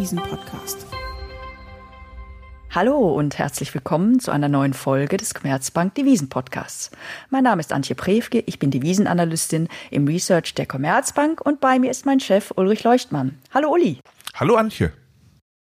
Devisen-Podcast. Hallo und herzlich willkommen zu einer neuen Folge des Commerzbank Devisen Podcasts. Mein Name ist Antje Prewke, ich bin Devisenanalystin im Research der Commerzbank und bei mir ist mein Chef Ulrich Leuchtmann. Hallo Uli. Hallo Antje.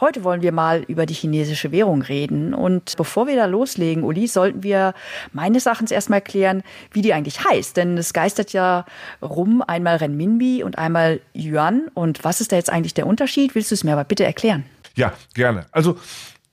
Heute wollen wir mal über die chinesische Währung reden. Und bevor wir da loslegen, Uli, sollten wir meines Erachtens erstmal erklären, wie die eigentlich heißt. Denn es geistert ja rum, einmal Renminbi und einmal Yuan. Und was ist da jetzt eigentlich der Unterschied? Willst du es mir aber bitte erklären? Ja, gerne. Also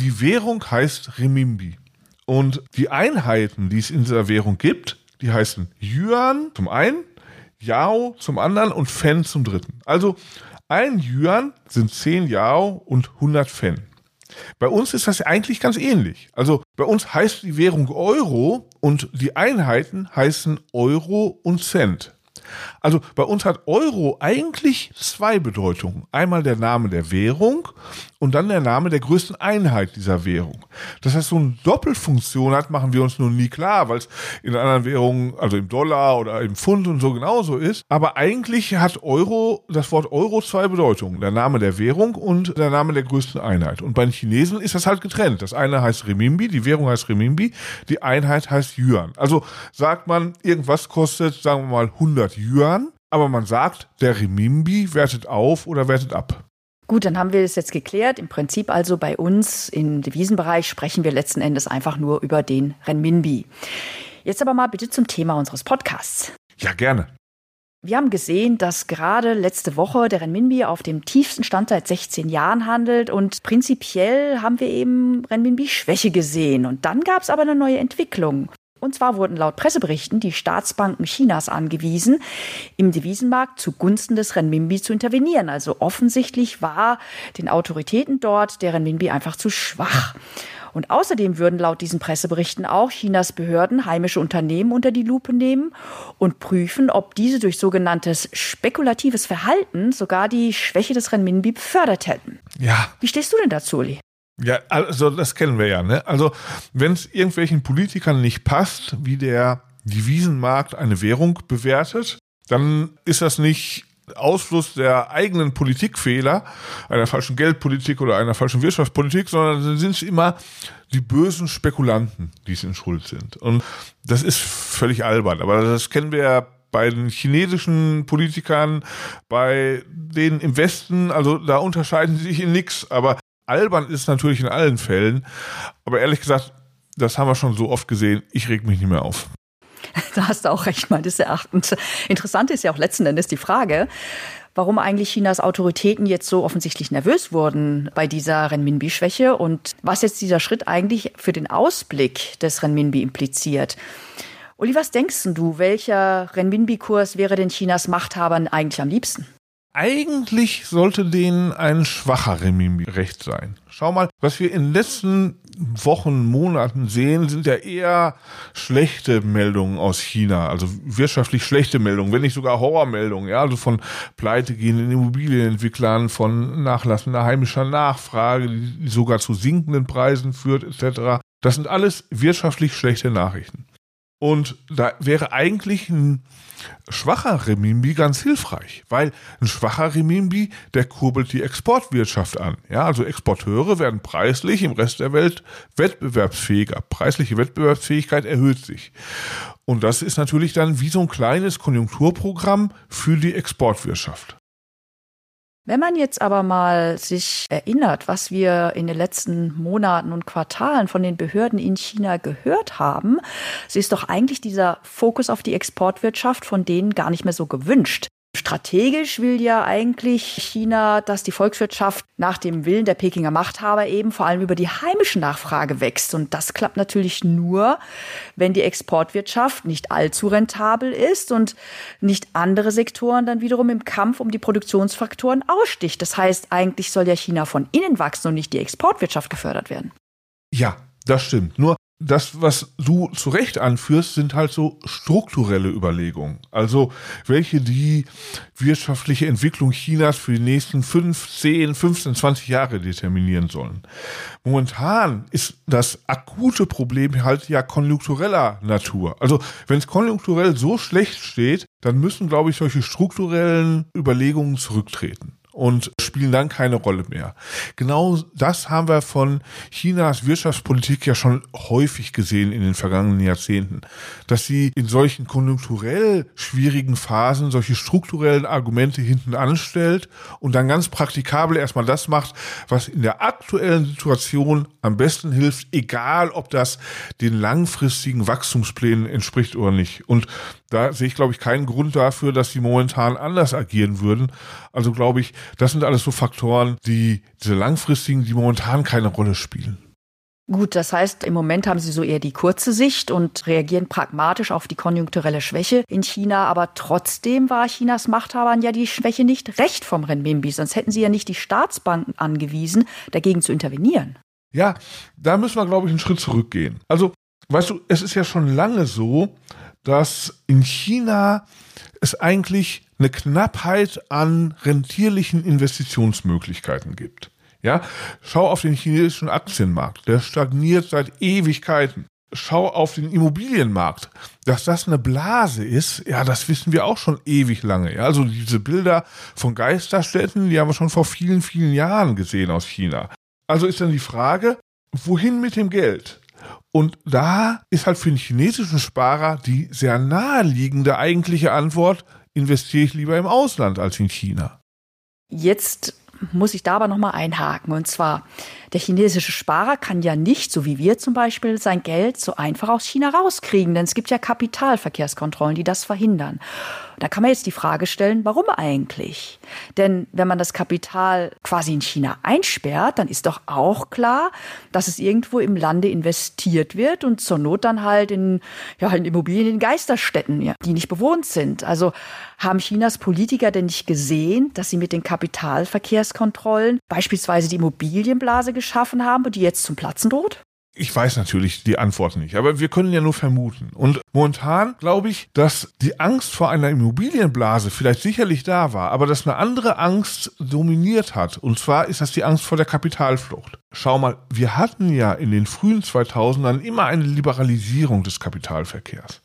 die Währung heißt Renminbi. Und die Einheiten, die es in dieser Währung gibt, die heißen Yuan zum einen, Yao zum anderen und Fen zum dritten. Also ein Yuan sind 10 Yao und 100 Fen. Bei uns ist das eigentlich ganz ähnlich. Also bei uns heißt die Währung Euro und die Einheiten heißen Euro und Cent. Also bei uns hat Euro eigentlich zwei Bedeutungen. Einmal der Name der Währung und dann der Name der größten Einheit dieser Währung. Dass das so eine Doppelfunktion hat, machen wir uns nun nie klar, weil es in anderen Währungen, also im Dollar oder im Pfund und so genauso ist. Aber eigentlich hat Euro, das Wort Euro zwei Bedeutungen. Der Name der Währung und der Name der größten Einheit. Und bei den Chinesen ist das halt getrennt. Das eine heißt Remimbi, die Währung heißt Remimbi, die Einheit heißt Yuan. Also sagt man, irgendwas kostet, sagen wir mal, 100 Yuan, aber man sagt, der Remimbi wertet auf oder wertet ab. Gut, dann haben wir es jetzt geklärt. Im Prinzip also bei uns im Devisenbereich sprechen wir letzten Endes einfach nur über den Renminbi. Jetzt aber mal bitte zum Thema unseres Podcasts. Ja, gerne. Wir haben gesehen, dass gerade letzte Woche der Renminbi auf dem tiefsten Stand seit 16 Jahren handelt und prinzipiell haben wir eben Renminbi-Schwäche gesehen. Und dann gab es aber eine neue Entwicklung. Und zwar wurden laut Presseberichten die Staatsbanken Chinas angewiesen, im Devisenmarkt zugunsten des Renminbi zu intervenieren. Also offensichtlich war den Autoritäten dort der Renminbi einfach zu schwach. Und außerdem würden laut diesen Presseberichten auch Chinas Behörden heimische Unternehmen unter die Lupe nehmen und prüfen, ob diese durch sogenanntes spekulatives Verhalten sogar die Schwäche des Renminbi befördert hätten. Ja. Wie stehst du denn dazu, Uli? Ja, also das kennen wir ja. Ne? Also wenn es irgendwelchen Politikern nicht passt, wie der Devisenmarkt eine Währung bewertet, dann ist das nicht Ausfluss der eigenen Politikfehler, einer falschen Geldpolitik oder einer falschen Wirtschaftspolitik, sondern dann sind es immer die bösen Spekulanten, die es in Schuld sind. Und das ist völlig albern. Aber das kennen wir ja bei den chinesischen Politikern, bei denen im Westen, also da unterscheiden sie sich in nichts. Aber albern ist natürlich in allen Fällen. Aber ehrlich gesagt, das haben wir schon so oft gesehen. Ich reg mich nicht mehr auf. Da hast du auch recht, meines Erachtens. Interessant ist ja auch letzten Endes die Frage, warum eigentlich Chinas Autoritäten jetzt so offensichtlich nervös wurden bei dieser Renminbi-Schwäche und was jetzt dieser Schritt eigentlich für den Ausblick des Renminbi impliziert. Uli, was denkst du, welcher Renminbi-Kurs wäre denn Chinas Machthabern eigentlich am liebsten? Eigentlich sollte denen ein schwacher Renminbi recht sein. Schau mal, was wir in den letzten Wochen, Monaten sehen, sind ja eher schlechte Meldungen aus China, also wirtschaftlich schlechte Meldungen, wenn nicht sogar Horrormeldungen, ja, also von pleitegehenden Immobilienentwicklern, von nachlassender heimischer Nachfrage, die sogar zu sinkenden Preisen führt, etc. Das sind alles wirtschaftlich schlechte Nachrichten. Und da wäre eigentlich ein schwacher Remimbi ganz hilfreich, weil ein schwacher Remimbi, der kurbelt die Exportwirtschaft an. Ja, also Exporteure werden preislich im Rest der Welt wettbewerbsfähiger. Preisliche Wettbewerbsfähigkeit erhöht sich. Und das ist natürlich dann wie so ein kleines Konjunkturprogramm für die Exportwirtschaft. Wenn man jetzt aber mal sich erinnert, was wir in den letzten Monaten und Quartalen von den Behörden in China gehört haben, so ist doch eigentlich dieser Fokus auf die Exportwirtschaft von denen gar nicht mehr so gewünscht. Strategisch will ja eigentlich China, dass die Volkswirtschaft nach dem Willen der Pekinger Machthaber eben vor allem über die heimische Nachfrage wächst. Und das klappt natürlich nur, wenn die Exportwirtschaft nicht allzu rentabel ist und nicht andere Sektoren dann wiederum im Kampf um die Produktionsfaktoren aussticht. Das heißt, eigentlich soll ja China von innen wachsen und nicht die Exportwirtschaft gefördert werden. Ja, das stimmt. Nur das, was du zu Recht anführst, sind halt so strukturelle Überlegungen. Also welche die wirtschaftliche Entwicklung Chinas für die nächsten 5, 10, 15, 20 Jahre determinieren sollen. Momentan ist das akute Problem halt ja konjunktureller Natur. Also wenn es konjunkturell so schlecht steht, dann müssen, glaube ich, solche strukturellen Überlegungen zurücktreten. Und spielen dann keine Rolle mehr. Genau das haben wir von Chinas Wirtschaftspolitik ja schon häufig gesehen in den vergangenen Jahrzehnten, dass sie in solchen konjunkturell schwierigen Phasen solche strukturellen Argumente hinten anstellt und dann ganz praktikabel erstmal das macht, was in der aktuellen Situation am besten hilft, egal ob das den langfristigen Wachstumsplänen entspricht oder nicht. Und da sehe ich, glaube ich, keinen Grund dafür, dass sie momentan anders agieren würden. Also glaube ich, das sind alles so Faktoren, die diese langfristigen, die momentan keine Rolle spielen. Gut, das heißt, im Moment haben Sie so eher die kurze Sicht und reagieren pragmatisch auf die konjunkturelle Schwäche in China. Aber trotzdem war Chinas Machthabern ja die Schwäche nicht recht vom Renminbi. Sonst hätten Sie ja nicht die Staatsbanken angewiesen, dagegen zu intervenieren. Ja, da müssen wir, glaube ich, einen Schritt zurückgehen. Also, weißt du, es ist ja schon lange so, dass in China es eigentlich eine Knappheit an rentierlichen Investitionsmöglichkeiten gibt. Ja, schau auf den chinesischen Aktienmarkt, der stagniert seit Ewigkeiten. Schau auf den Immobilienmarkt. Dass das eine Blase ist, ja, das wissen wir auch schon ewig lange. Ja, also diese Bilder von Geisterstädten, die haben wir schon vor vielen, vielen Jahren gesehen aus China. Also ist dann die Frage, wohin mit dem Geld? Und da ist halt für den chinesischen Sparer die sehr naheliegende eigentliche Antwort, investiere ich lieber im Ausland als in China. Jetzt muss ich da aber nochmal einhaken. Und zwar, der chinesische Sparer kann ja nicht, so wie wir zum Beispiel, sein Geld so einfach aus China rauskriegen, denn es gibt ja Kapitalverkehrskontrollen, die das verhindern. Da kann man jetzt die Frage stellen, warum eigentlich? Denn wenn man das Kapital quasi in China einsperrt, dann ist doch auch klar, dass es irgendwo im Lande investiert wird und zur Not dann halt in, ja, in Immobilien in Geisterstädten, ja, die nicht bewohnt sind. Also haben Chinas Politiker denn nicht gesehen, dass sie mit den Kapitalverkehrskontrollen beispielsweise die Immobilienblase geschaffen haben die jetzt zum Platzen droht? Ich weiß natürlich die Antwort nicht, aber wir können ja nur vermuten. Und momentan glaube ich, dass die Angst vor einer Immobilienblase vielleicht sicherlich da war, aber dass eine andere Angst dominiert hat. Und zwar ist das die Angst vor der Kapitalflucht. Schau mal, wir hatten ja in den frühen 2000ern immer eine Liberalisierung des Kapitalverkehrs.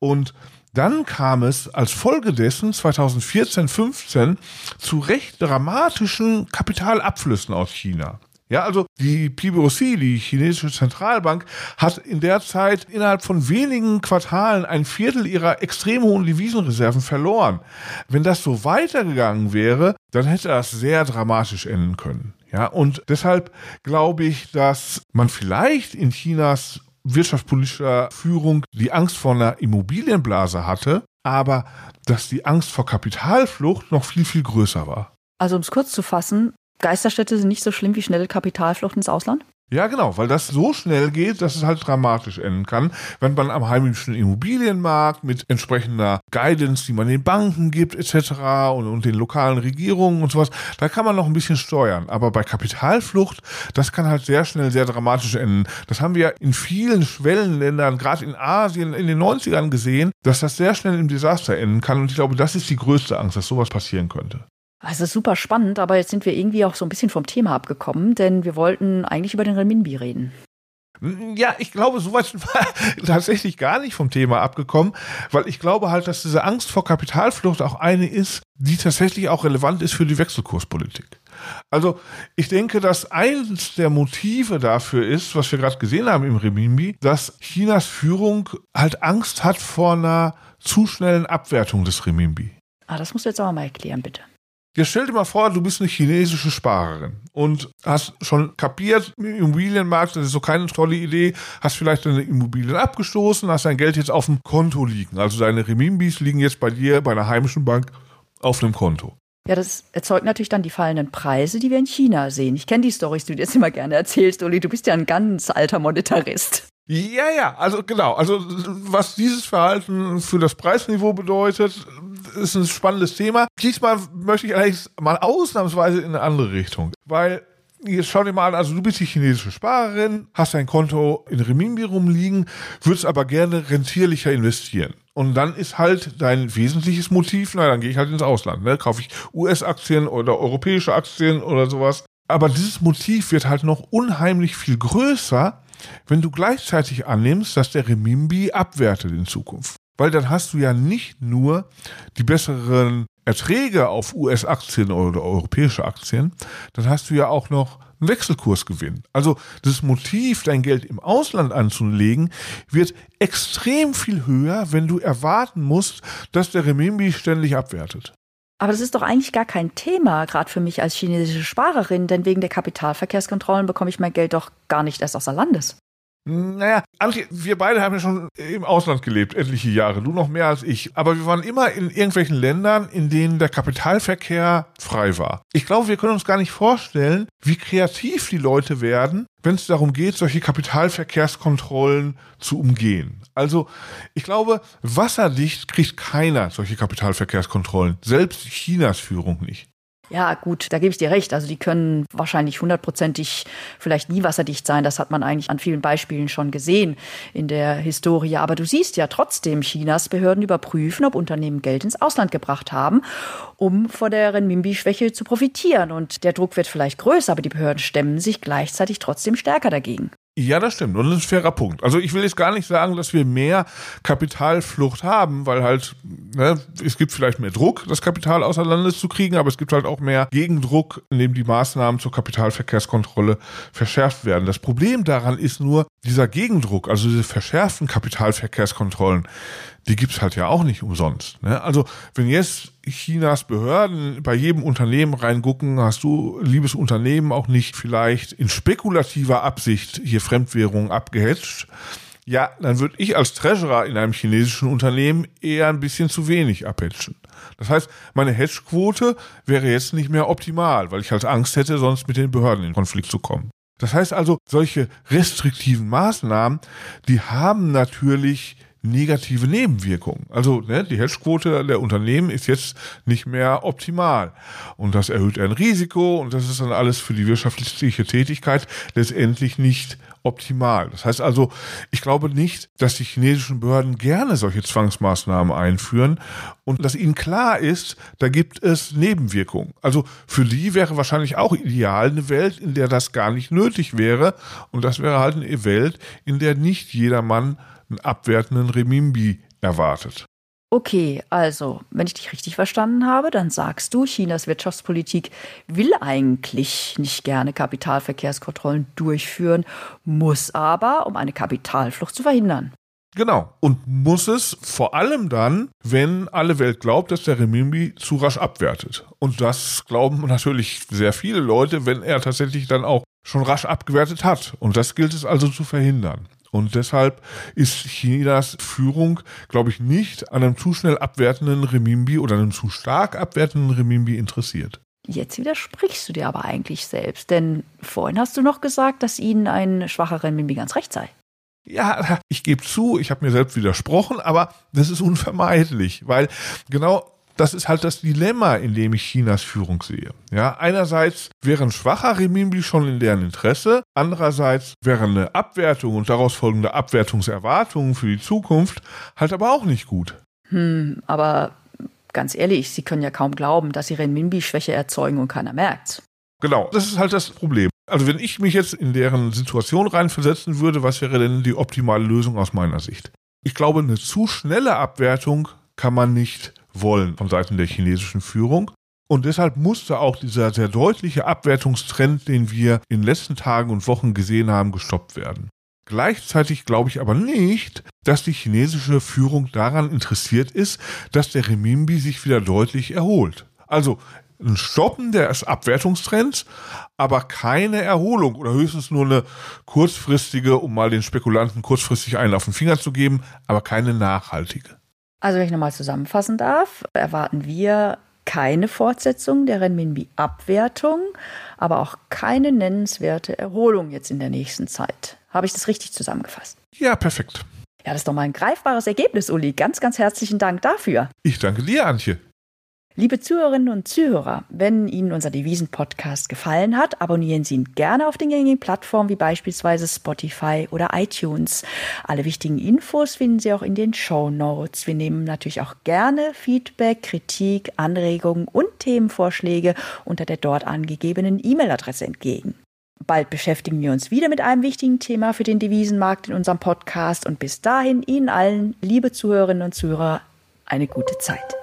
Und dann kam es als Folge dessen 2014, 15 zu recht dramatischen Kapitalabflüssen aus China. Ja, also die PBOC, die chinesische Zentralbank, hat in der Zeit innerhalb von wenigen Quartalen ein Viertel ihrer extrem hohen Devisenreserven verloren. Wenn das so weitergegangen wäre, dann hätte das sehr dramatisch enden können. Ja, und deshalb glaube ich, dass man vielleicht in Chinas wirtschaftspolitischer Führung die Angst vor einer Immobilienblase hatte, aber dass die Angst vor Kapitalflucht noch viel, viel größer war. Also um es kurz zu fassen, Geisterstädte sind nicht so schlimm wie schnelle Kapitalflucht ins Ausland? Ja, genau, weil das so schnell geht, dass es halt dramatisch enden kann, wenn man am heimischen Immobilienmarkt mit entsprechender Guidance, die man den Banken gibt, etc. Und, und den lokalen Regierungen und sowas, da kann man noch ein bisschen steuern. Aber bei Kapitalflucht, das kann halt sehr schnell sehr dramatisch enden. Das haben wir in vielen Schwellenländern, gerade in Asien in den 90ern gesehen, dass das sehr schnell im Desaster enden kann. Und ich glaube, das ist die größte Angst, dass sowas passieren könnte. Also super spannend, aber jetzt sind wir irgendwie auch so ein bisschen vom Thema abgekommen, denn wir wollten eigentlich über den Renminbi reden. Ja, ich glaube, so weit sind wir tatsächlich gar nicht vom Thema abgekommen, weil ich glaube halt, dass diese Angst vor Kapitalflucht auch eine ist, die tatsächlich auch relevant ist für die Wechselkurspolitik. Also ich denke, dass eines der Motive dafür ist, was wir gerade gesehen haben im Renminbi, dass Chinas Führung halt Angst hat vor einer zu schnellen Abwertung des Renminbi. Ah, das musst du jetzt aber mal erklären, bitte. Jetzt stell dir mal vor, du bist eine chinesische Sparerin und hast schon kapiert, im Immobilienmarkt, das ist so keine tolle Idee, hast vielleicht deine Immobilien abgestoßen, hast dein Geld jetzt auf dem Konto liegen. Also deine Remimbis liegen jetzt bei dir, bei einer heimischen Bank, auf einem Konto. Ja, das erzeugt natürlich dann die fallenden Preise, die wir in China sehen. Ich kenne die Storys, die du jetzt immer gerne erzählst, Uli. Du bist ja ein ganz alter Monetarist. Ja, ja, also genau. Also was dieses Verhalten für das Preisniveau bedeutet, ist ein spannendes Thema. Diesmal möchte ich eigentlich mal ausnahmsweise in eine andere Richtung, weil jetzt schau dir mal an, also du bist die chinesische Sparerin, hast dein Konto in Remimbi rumliegen, würdest aber gerne rentierlicher investieren. Und dann ist halt dein wesentliches Motiv, na, dann gehe ich halt ins Ausland, ne? Kaufe ich US-Aktien oder europäische Aktien oder sowas. Aber dieses Motiv wird halt noch unheimlich viel größer, wenn du gleichzeitig annimmst, dass der Remimbi abwertet in Zukunft. Weil dann hast du ja nicht nur die besseren Erträge auf US-Aktien oder europäische Aktien, dann hast du ja auch noch einen Wechselkursgewinn. Also das Motiv, dein Geld im Ausland anzulegen, wird extrem viel höher, wenn du erwarten musst, dass der Remimbi ständig abwertet. Aber das ist doch eigentlich gar kein Thema, gerade für mich als chinesische Sparerin, denn wegen der Kapitalverkehrskontrollen bekomme ich mein Geld doch gar nicht erst außer Landes. Naja, Antje, wir beide haben ja schon im Ausland gelebt, etliche Jahre, du noch mehr als ich. Aber wir waren immer in irgendwelchen Ländern, in denen der Kapitalverkehr frei war. Ich glaube, wir können uns gar nicht vorstellen, wie kreativ die Leute werden, wenn es darum geht, solche Kapitalverkehrskontrollen zu umgehen. Also, ich glaube, wasserdicht kriegt keiner solche Kapitalverkehrskontrollen, selbst Chinas Führung nicht. Ja, gut, da gebe ich dir recht. Also die können wahrscheinlich hundertprozentig vielleicht nie wasserdicht sein. Das hat man eigentlich an vielen Beispielen schon gesehen in der Historie. Aber du siehst ja trotzdem, Chinas Behörden überprüfen, ob Unternehmen Geld ins Ausland gebracht haben, um vor der Renminbi-Schwäche zu profitieren. Und der Druck wird vielleicht größer, aber die Behörden stemmen sich gleichzeitig trotzdem stärker dagegen. Ja, das stimmt. Und das ist ein fairer Punkt. Also ich will jetzt gar nicht sagen, dass wir mehr Kapitalflucht haben, weil halt, ne, es gibt vielleicht mehr Druck, das Kapital außer Landes zu kriegen, aber es gibt halt auch mehr Gegendruck, indem die Maßnahmen zur Kapitalverkehrskontrolle verschärft werden. Das Problem daran ist nur, dieser Gegendruck, also diese verschärften Kapitalverkehrskontrollen, die gibt's halt ja auch nicht umsonst. Ne? Also wenn jetzt Chinas Behörden bei jedem Unternehmen reingucken, hast du, liebes Unternehmen, auch nicht vielleicht in spekulativer Absicht hier Fremdwährungen abgehetzt. Ja, dann würde ich als Treasurer in einem chinesischen Unternehmen eher ein bisschen zu wenig abhatchen. Das heißt, meine Hedgequote wäre jetzt nicht mehr optimal, weil ich halt Angst hätte, sonst mit den Behörden in Konflikt zu kommen. Das heißt also, solche restriktiven Maßnahmen, die haben natürlich negative Nebenwirkungen. Also ne, die Hedgequote der Unternehmen ist jetzt nicht mehr optimal. Und das erhöht ein Risiko und das ist dann alles für die wirtschaftliche Tätigkeit letztendlich nicht optimal. Das heißt also, ich glaube nicht, dass die chinesischen Behörden gerne solche Zwangsmaßnahmen einführen und dass ihnen klar ist, da gibt es Nebenwirkungen. Also für die wäre wahrscheinlich auch ideal eine Welt, in der das gar nicht nötig wäre und das wäre halt eine Welt, in der nicht jedermann einen abwertenden Remimbi erwartet. Okay, also, wenn ich dich richtig verstanden habe, dann sagst du, Chinas Wirtschaftspolitik will eigentlich nicht gerne Kapitalverkehrskontrollen durchführen, muss aber, um eine Kapitalflucht zu verhindern. Genau. Und muss es vor allem dann, wenn alle Welt glaubt, dass der Remimbi zu rasch abwertet. Und das glauben natürlich sehr viele Leute, wenn er tatsächlich dann auch schon rasch abgewertet hat. Und das gilt es also zu verhindern. Und deshalb ist Chinas Führung, glaube ich, nicht an einem zu schnell abwertenden Remimbi oder einem zu stark abwertenden Remimbi interessiert. Jetzt widersprichst du dir aber eigentlich selbst, denn vorhin hast du noch gesagt, dass ihnen ein schwacher Renminbi ganz recht sei. Ja, ich gebe zu, ich habe mir selbst widersprochen, aber das ist unvermeidlich, weil genau das ist halt das Dilemma, in dem ich Chinas Führung sehe. Ja, einerseits wäre ein schwacher Renminbi schon in deren Interesse, andererseits wäre eine Abwertung und daraus folgende Abwertungserwartungen für die Zukunft halt aber auch nicht gut. Hm, aber ganz ehrlich, Sie können ja kaum glauben, dass Sie Renminbi-Schwäche erzeugen und keiner merkt's. Genau, das ist halt das Problem. Also wenn ich mich jetzt in deren Situation reinversetzen würde, was wäre denn die optimale Lösung aus meiner Sicht? Ich glaube, eine zu schnelle Abwertung kann man nicht wollen von Seiten der chinesischen Führung. Und deshalb musste auch dieser sehr deutliche Abwertungstrend, den wir in den letzten Tagen und Wochen gesehen haben, gestoppt werden. Gleichzeitig glaube ich aber nicht, dass die chinesische Führung daran interessiert ist, dass der Remimbi sich wieder deutlich erholt. Also ein Stoppen des Abwertungstrends, aber keine Erholung oder höchstens nur eine kurzfristige, um mal den Spekulanten kurzfristig einen auf den Finger zu geben, aber keine nachhaltige. Also wenn ich nochmal zusammenfassen darf, erwarten wir keine Fortsetzung der Renminbi-Abwertung, aber auch keine nennenswerte Erholung jetzt in der nächsten Zeit. Habe ich das richtig zusammengefasst? Ja, perfekt. Ja, das ist doch mal ein greifbares Ergebnis, Uli. Ganz, ganz herzlichen Dank dafür. Ich danke dir, Antje. Liebe Zuhörerinnen und Zuhörer, wenn Ihnen unser Devisen-Podcast gefallen hat, abonnieren Sie ihn gerne auf den gängigen Plattformen wie beispielsweise Spotify oder iTunes. Alle wichtigen Infos finden Sie auch in den Show Notes. Wir nehmen natürlich auch gerne Feedback, Kritik, Anregungen und Themenvorschläge unter der dort angegebenen E-Mail-Adresse entgegen. Bald beschäftigen wir uns wieder mit einem wichtigen Thema für den Devisenmarkt in unserem Podcast und bis dahin Ihnen allen, liebe Zuhörerinnen und Zuhörer, eine gute Zeit.